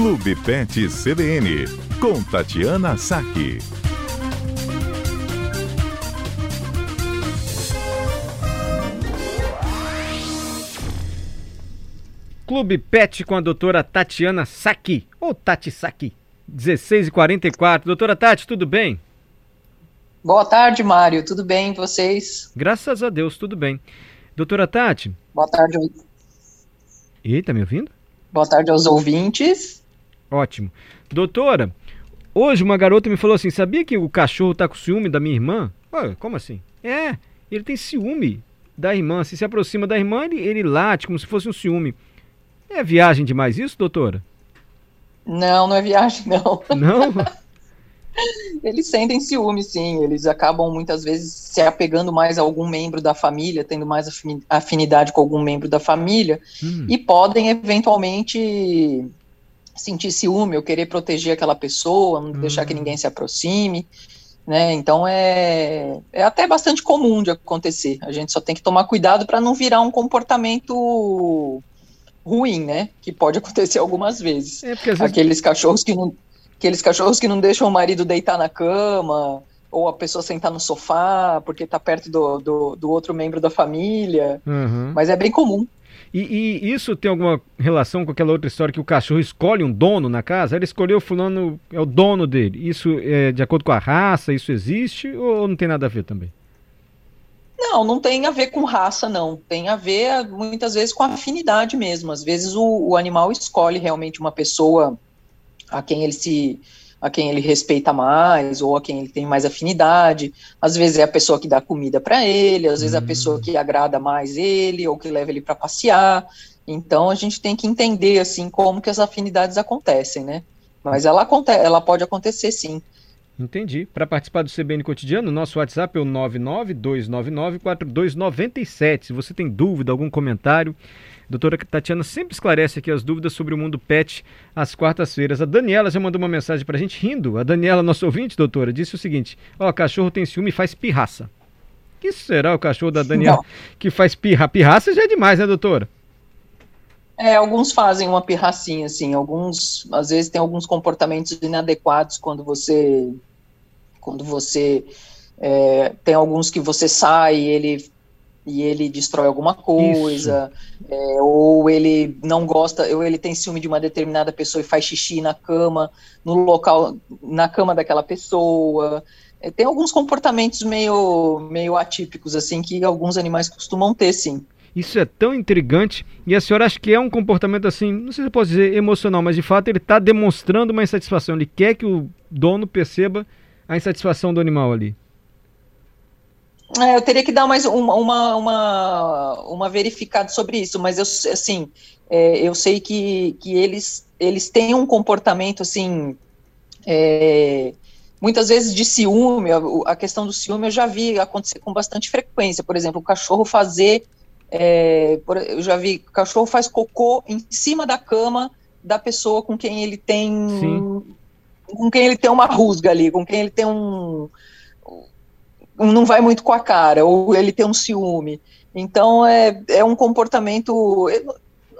Clube Pet CBN, com Tatiana Saque. Clube Pet com a doutora Tatiana Saki, ou Tati Saki, 16h44. Doutora Tati, tudo bem? Boa tarde, Mário. Tudo bem, vocês? Graças a Deus, tudo bem. Doutora Tati. Boa tarde. Ih, tá me ouvindo? Boa tarde aos ouvintes. Ótimo. Doutora, hoje uma garota me falou assim: sabia que o cachorro tá com ciúme da minha irmã? Ué, como assim? É, ele tem ciúme da irmã. Se se aproxima da irmã, ele, ele late como se fosse um ciúme. É viagem demais isso, doutora? Não, não é viagem, não. Não? Eles sentem ciúme, sim. Eles acabam muitas vezes se apegando mais a algum membro da família, tendo mais afinidade com algum membro da família, hum. e podem eventualmente sentir ciúme ou querer proteger aquela pessoa, não hum. deixar que hum. ninguém se aproxime. Né? Então é, é até bastante comum de acontecer. A gente só tem que tomar cuidado para não virar um comportamento ruim, né? Que pode acontecer algumas vezes. É vezes... Aqueles cachorros que não Aqueles cachorros que não deixam o marido deitar na cama, ou a pessoa sentar no sofá, porque está perto do, do, do, outro membro da família. Uhum. Mas é bem comum. E, e, isso tem alguma relação com aquela outra história que o cachorro escolhe um dono na casa? Ele escolheu fulano, é o dono dele. Isso é de acordo com a raça? Isso existe ou não tem nada a ver também? Não, não tem a ver com raça, não. Tem a ver muitas vezes com afinidade mesmo. Às vezes o, o animal escolhe realmente uma pessoa a quem ele se a quem ele respeita mais ou a quem ele tem mais afinidade. Às vezes é a pessoa que dá comida para ele, às vezes é a pessoa hum. que agrada mais ele ou que leva ele para passear. Então a gente tem que entender assim como que as afinidades acontecem, né? Mas ela acontece, ela pode acontecer sim. Entendi. Para participar do CBN Cotidiano, nosso WhatsApp é o 992994297. Se você tem dúvida, algum comentário, doutora Tatiana sempre esclarece aqui as dúvidas sobre o mundo pet às quartas-feiras. A Daniela já mandou uma mensagem para a gente rindo. A Daniela, nosso ouvinte, doutora, disse o seguinte: Ó, cachorro tem ciúme e faz pirraça. Que será o cachorro da Daniela Não. que faz pirra? Pirraça já é demais, né, doutora? É, alguns fazem uma pirracinha, assim. Alguns, às vezes, tem alguns comportamentos inadequados quando você. Quando você. É, tem alguns que você sai e ele e ele destrói alguma coisa, é, ou ele não gosta, ou ele tem ciúme de uma determinada pessoa e faz xixi na cama, no local, na cama daquela pessoa. É, tem alguns comportamentos meio, meio atípicos, assim, que alguns animais costumam ter, sim. Isso é tão intrigante. E a senhora acha que é um comportamento assim, não sei se eu posso dizer emocional, mas de fato ele está demonstrando uma insatisfação. Ele quer que o dono perceba a insatisfação do animal ali. É, eu teria que dar mais uma, uma, uma, uma verificada sobre isso, mas eu, assim, é, eu sei que, que eles, eles têm um comportamento, assim, é, muitas vezes de ciúme, a, questão do ciúme eu já vi acontecer com bastante frequência, por exemplo, o cachorro fazer, é, por, eu já vi, o cachorro faz cocô em cima da cama da pessoa com quem ele tem, Sim. Com quem ele tem uma rusga ali, com quem ele tem um não vai muito com a cara, ou ele tem um ciúme. Então é, é um comportamento. Eu,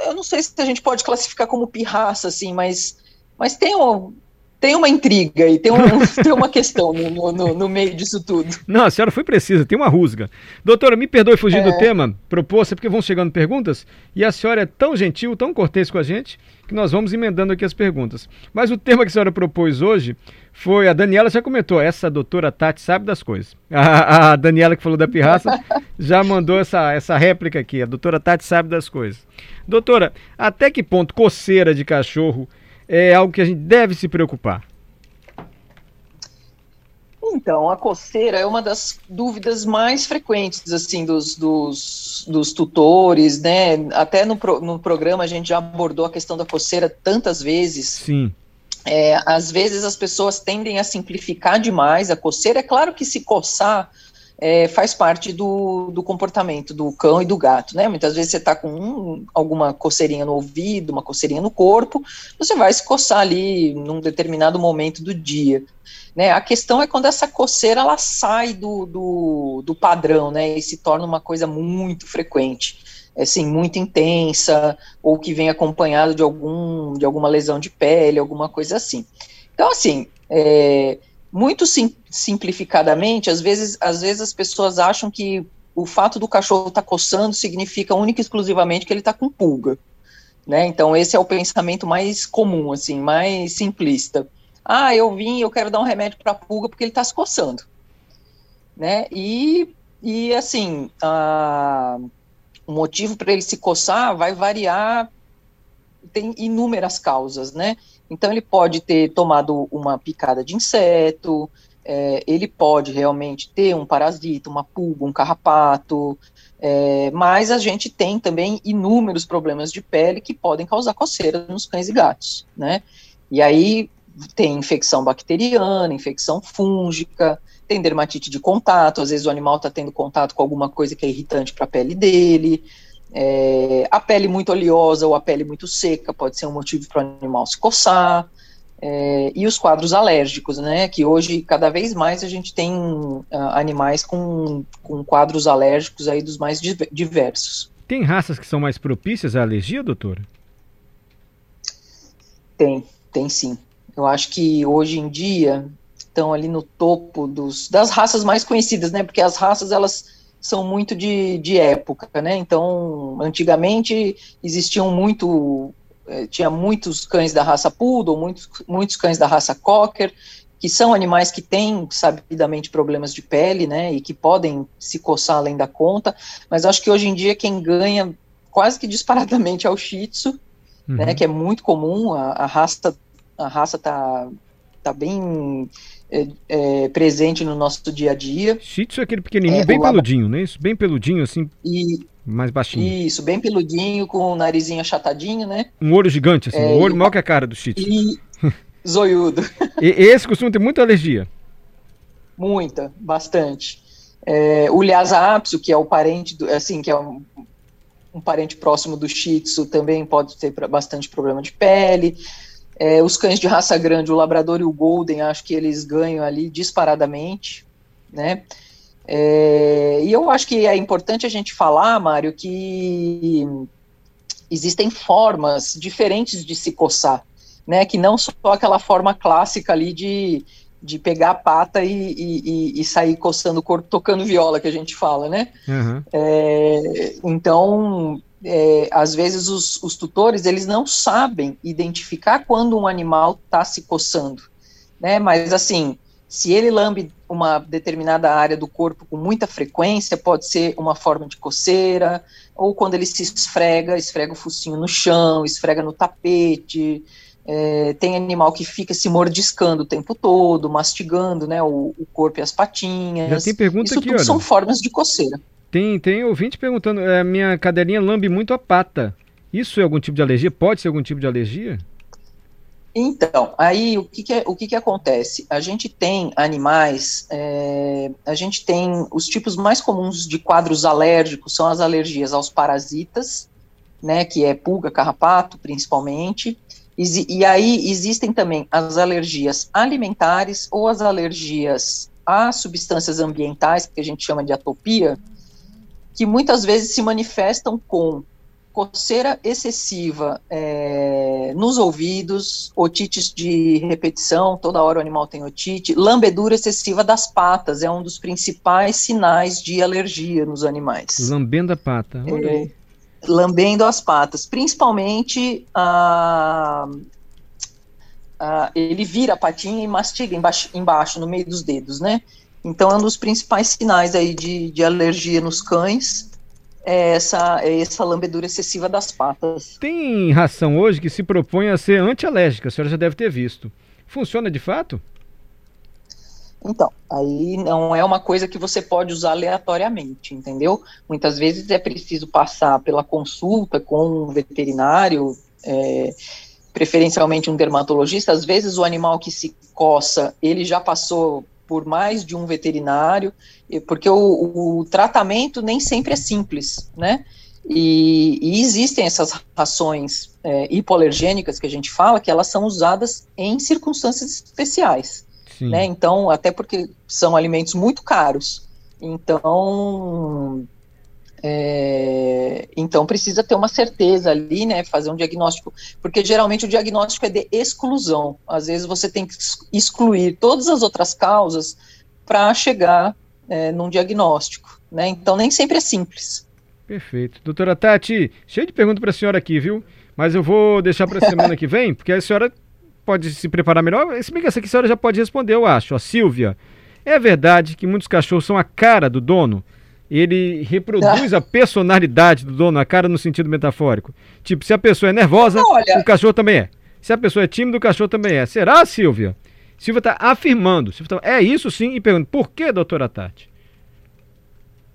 eu não sei se a gente pode classificar como pirraça, assim, mas, mas tem um, tem uma intriga e tem, um, tem uma questão no, no, no, meio disso tudo. Não, a senhora foi precisa, tem uma rusga. Doutora, me perdoe fugir é... do tema proposto, porque vão chegando perguntas, e a senhora é tão gentil, tão cortês com a gente, que nós vamos emendando aqui as perguntas. Mas o tema que a senhora propôs hoje foi, a Daniela já comentou, essa doutora Tati sabe das coisas. A, a Daniela que falou da pirraça já mandou essa, essa réplica aqui, a doutora Tati sabe das coisas. Doutora, até que ponto coceira de cachorro é algo que a gente deve se preocupar? Então, a coceira é uma das dúvidas mais frequentes, assim, dos, dos, dos tutores, né? Até no, pro, no programa a gente já abordou a questão da coceira tantas vezes. Sim. É, às vezes as pessoas tendem a simplificar demais a coceira. É claro que se coçar é, faz parte do, do comportamento do cão e do gato, né? Muitas vezes você está com um, alguma coceirinha no ouvido, uma coceirinha no corpo, você vai se coçar ali num determinado momento do dia. Né? A questão é quando essa coceira ela sai do, do, do padrão, né? E se torna uma coisa muito frequente. assim, muito intensa, ou que vem acompanhado de, algum, de alguma lesão de pele, alguma coisa assim. Então, assim, é, muito sim, simplificadamente, às vezes, às vezes as pessoas acham que o fato do cachorro estar tá coçando significa única e exclusivamente que ele está com pulga. Né? Então, esse é o pensamento mais comum, assim, mais simplista. Ah, eu vim, eu quero dar um remédio para pulga porque ele está se coçando. Né? E, e assim, a, o motivo para ele se coçar vai variar, tem inúmeras causas, né? Então ele pode ter tomado uma picada de inseto, é, ele pode realmente ter um parasita, uma pulga, um carrapato, é, mas a gente tem também inúmeros problemas de pele que podem causar coceira nos cães e gatos, né? E aí tem infecção bacteriana, infecção fúngica, tem dermatite de contato, às vezes o animal está tendo contato com alguma coisa que é irritante para a pele dele. É, a pele muito oleosa ou a pele muito seca pode ser um motivo para o animal se coçar. É, e os quadros alérgicos, né? Que hoje, cada vez mais, a gente tem uh, animais com, com quadros alérgicos aí dos mais diversos. Tem raças que são mais propícias à alergia, doutora? Tem, tem sim. Eu acho que hoje em dia estão ali no topo dos, das raças mais conhecidas, né? Porque as raças elas são muito de, de época, né? Então, antigamente existiam muito, eh, tinha muitos cães da raça poodle, muitos, muitos cães da raça cocker, que são animais que têm sabidamente problemas de pele, né? E que podem se coçar além da conta. Mas acho que hoje em dia quem ganha quase que disparadamente é o Shih Tzu, né? uhum. né? Que é muito comum. A, a raça a raça tá tá bem é, é, presente no nosso dia a dia. Shih Tzu é aquele pequenininho, é, bem peludinho, né? Isso, bem peludinho, assim, e, mais baixinho. Isso, bem peludinho, com o narizinho achatadinho, né? Um olho gigante, assim, um olho maior que a cara do Shih Tzu. E zoiudo. e, esse costuma ter muita alergia? Muita, bastante. É, o Lhasa apso, que é o parente, do, assim, que é um, um parente próximo do Shih Tzu, também pode ter bastante problema de pele. É, os cães de raça grande, o Labrador e o Golden, acho que eles ganham ali disparadamente, né? É, e eu acho que é importante a gente falar, Mário, que existem formas diferentes de se coçar, né? Que não só aquela forma clássica ali de, de pegar a pata e, e, e sair coçando o corpo, tocando viola, que a gente fala, né? Uhum. É, então, é, às vezes os, os, tutores eles não sabem identificar quando um animal está se coçando, né? Mas assim, se ele lambe uma determinada área do corpo com muita frequência, pode ser uma forma de coceira, ou quando ele se esfrega, esfrega o focinho no chão, esfrega no tapete. É, tem animal que fica se mordiscando o tempo todo, mastigando, né, o, o corpo e as patinhas. Já tem pergunta Isso aqui, tudo olha. são formas de coceira. Tem, tem ouvinte perguntando, é, minha cadelinha lambe muito a pata. Isso é algum tipo de alergia? Pode ser algum tipo de alergia? Então, aí o que, que, é, o que, que acontece? A gente tem animais, é, a gente tem os tipos mais comuns de quadros alérgicos são as alergias aos parasitas, né, que é pulga, carrapato, principalmente, e, e aí existem também as alergias alimentares ou as alergias a substâncias ambientais, que a gente chama de atopia, que muitas vezes se manifestam com coceira excessiva é, nos ouvidos, otites de repetição, toda hora o animal tem otite, lambedura excessiva das patas, é um dos principais sinais de alergia nos animais. Lambendo a pata, é, Lambendo as patas, principalmente a, a, ele vira a patinha e mastiga embaixo, embaixo, no meio dos dedos, né? Então, é um dos principais sinais aí de, de alergia nos cães é essa, é essa lambedura excessiva das patas. Tem ração hoje que se propõe a ser antialérgica, a senhora já deve ter visto. Funciona de fato? Então, aí não é uma coisa que você pode usar aleatoriamente, entendeu? Muitas vezes é preciso passar pela consulta com um veterinário, é, preferencialmente um dermatologista. Às vezes o animal que se coça, ele já passou por mais de um veterinário, porque o, o tratamento nem sempre é simples, né? E, e existem essas rações é, hipoalergênicas que a gente fala, que elas são usadas em circunstâncias especiais, Sim. né? Então, até porque são alimentos muito caros, então É, então precisa ter uma certeza ali, né? Fazer um diagnóstico, porque geralmente o diagnóstico é de exclusão. Às vezes você tem que excluir todas as outras causas para chegar é, num diagnóstico, né? Então nem sempre é simples. Perfeito. Doutora Tati, cheio de perguntas para a senhora aqui, viu? Mas eu vou deixar para a semana que vem, porque a senhora pode se preparar melhor. Se bem que essa aqui a senhora já pode responder, eu acho. A Silvia, é verdade que muitos cachorros são a cara do dono? Ele reproduz a personalidade do dono, a cara no sentido metafórico. Tipo, se a pessoa é nervosa, Olha... o cachorro também é. Se a pessoa é tímida, o cachorro também é. Será, Silvia? Silvia está afirmando. Silvia tá... É isso sim, e pergunta, por que, doutora Tati?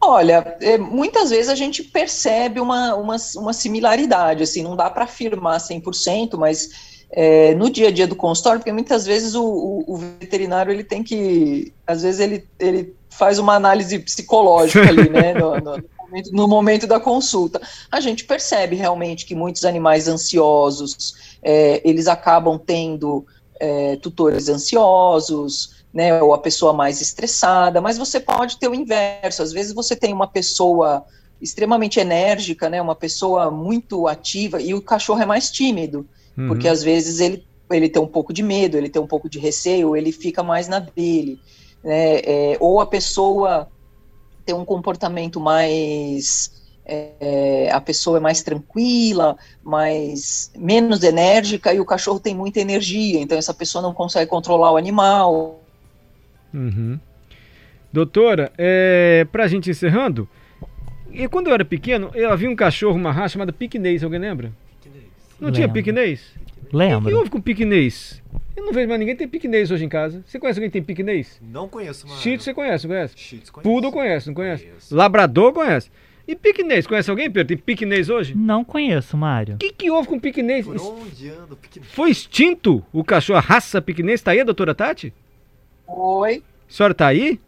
Olha, é, muitas vezes a gente percebe uma, uma, uma similaridade, assim, não dá para afirmar 100%, mas é, no dia a dia do consultório, porque muitas vezes o, o, o, veterinário ele tem que, às vezes ele, ele faz uma análise psicológica ali, né, no, no, momento, no, momento, da consulta. A gente percebe realmente que muitos animais ansiosos, é, eles acabam tendo é, tutores ansiosos, né, ou a pessoa mais estressada, mas você pode ter o inverso. Às vezes você tem uma pessoa extremamente enérgica, né, uma pessoa muito ativa e o cachorro é mais tímido, uhum. porque às vezes ele ele tem um pouco de medo, ele tem um pouco de receio, ele fica mais na dele, né, é, ou a pessoa tem um comportamento mais é, a pessoa é mais tranquila, mais menos enérgica e o cachorro tem muita energia, então essa pessoa não consegue controlar o animal, Uhum. Doutora, é, pra gente encerrando, e quando eu era pequeno, eu havia um cachorro, uma raça chamada piquenês, alguém lembra? Piquenês. Não Lembro. tinha piquenês? Lembro. O que houve com piquenês? Eu não vejo mais ninguém tem piquenês hoje em casa. Você conhece alguém que tem piquenês? Não conheço, mano. Shih você conhece, não conhece? Shih conhece. Poodle conhece, não conhece? Conheço. Labrador conhece. E piquenês, conhece alguém, Pedro? Tem piquenês hoje? Não conheço, Mário. O que, que houve com piquenês? Por onde anda piquenês? Foi extinto o cachorro, a raça piquenês? Tá aí a doutora Tati? Oi. A senhora tá aí?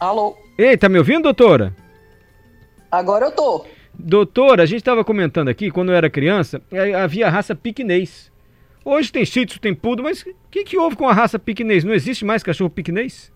Alô? Ei, tá me ouvindo, doutora? Agora eu tô. Doutora, a gente estava comentando aqui, quando eu era criança, é, havia a raça piquenês. Hoje tem shih tem poodle, mas o que, que houve com a raça piquenês? Não existe mais cachorro piquenês?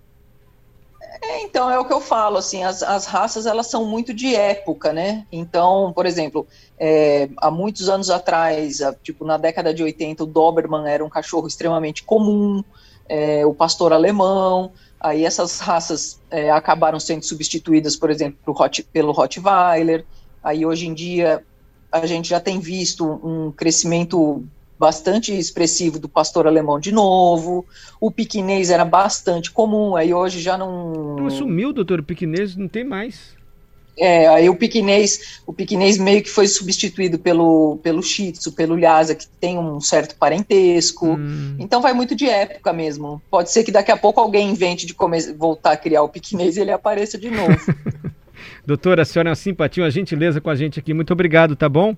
É, então, é o que eu falo, assim, as, as raças, elas são muito de época, né? Então, por exemplo, é, há muitos anos atrás, tipo, na década de 80, o Doberman era um cachorro extremamente comum, é, o pastor alemão, aí essas raças é, acabaram sendo substituídas, por exemplo, Hot, pelo Rottweiler, aí hoje em dia a gente já tem visto um crescimento bastante expressivo do pastor alemão de novo. O piquinês era bastante comum, aí hoje já não. Não sumiu, doutor, o piquinês não tem mais. É, aí o piquinês, o piquinês meio que foi substituído pelo, pelo shih tzu, pelo lhasa, que tem um certo parentesco. Hum. Então vai muito de época mesmo. Pode ser que daqui a pouco alguém invente de voltar a criar o piquinês e ele apareça de novo. Doutora, a senhora é uma simpatia, uma gentileza com a gente aqui. Muito obrigado, tá bom?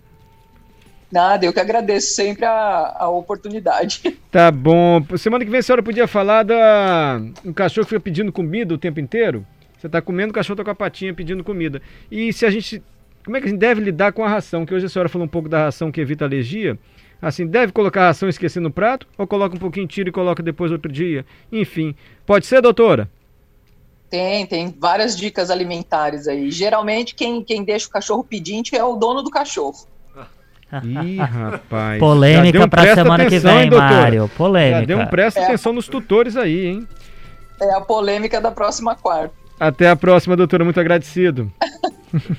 Nada, eu que agradeço sempre a, a oportunidade. Tá bom. Semana que vem a senhora podia falar da um cachorro que fica pedindo comida o tempo inteiro? Você está comendo, o cachorro está com a patinha pedindo comida. E se a gente. Como é que a gente deve lidar com a ração? Que hoje a senhora falou um pouco da ração que evita alergia. Assim, deve colocar a ração e esquecer no prato? Ou coloca um pouquinho, tira e coloca depois outro dia? Enfim. Pode ser, doutora? Tem, tem várias dicas alimentares aí. Geralmente, quem, quem deixa o cachorro pedinte é o dono do cachorro. Ih, rapaz. Polêmica um pra semana que vem, hein, Mário. Polêmica. Já deu um presta é. atenção nos tutores aí, hein? É a polêmica da próxima quarta. Até a próxima, doutora. Muito agradecido.